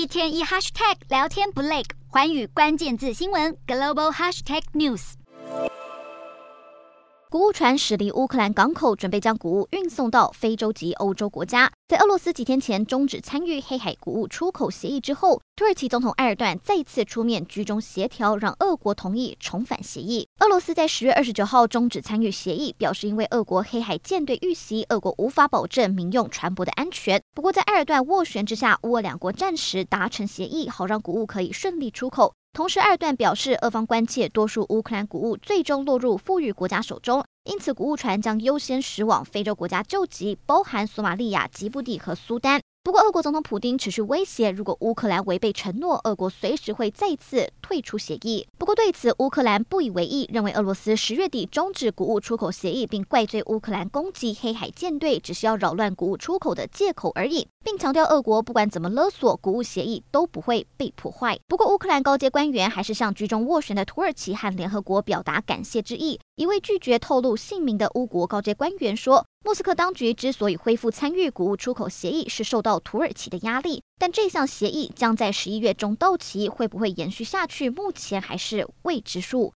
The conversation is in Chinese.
一天一 hashtag 聊天不累，环宇关键字新闻 global hashtag news。谷物船驶离乌克兰港口，准备将谷物运送到非洲及欧洲国家。在俄罗斯几天前终止参与黑海谷物出口协议之后，土耳其总统埃尔段再次出面居中协调，让俄国同意重返协议。俄罗斯在十月二十九号终止参与协议，表示因为俄国黑海舰队遇袭，俄国无法保证民用船舶的安全。不过，在埃尔段斡旋之下，乌俄两国暂时达成协议，好让谷物可以顺利出口。同时，埃尔段表示，俄方关切多数乌克兰谷物最终落入富裕国家手中，因此谷物船将优先驶往非洲国家救急，包含索马利亚、吉布地和苏丹。不过，俄国总统普丁持续威胁，如果乌克兰违背承诺，俄国随时会再次退出协议。不过，对此乌克兰不以为意，认为俄罗斯十月底终止谷物出口协议，并怪罪乌克兰攻击黑海舰队，只是要扰乱谷物出口的借口而已，并强调俄国不管怎么勒索，谷物协议都不会被破坏。不过，乌克兰高阶官员还是向居中斡旋的土耳其和联合国表达感谢之意。一位拒绝透露姓名的乌国高阶官员说。莫斯科当局之所以恢复参与谷物出口协议，是受到土耳其的压力，但这项协议将在十一月中到期，会不会延续下去，目前还是未知数。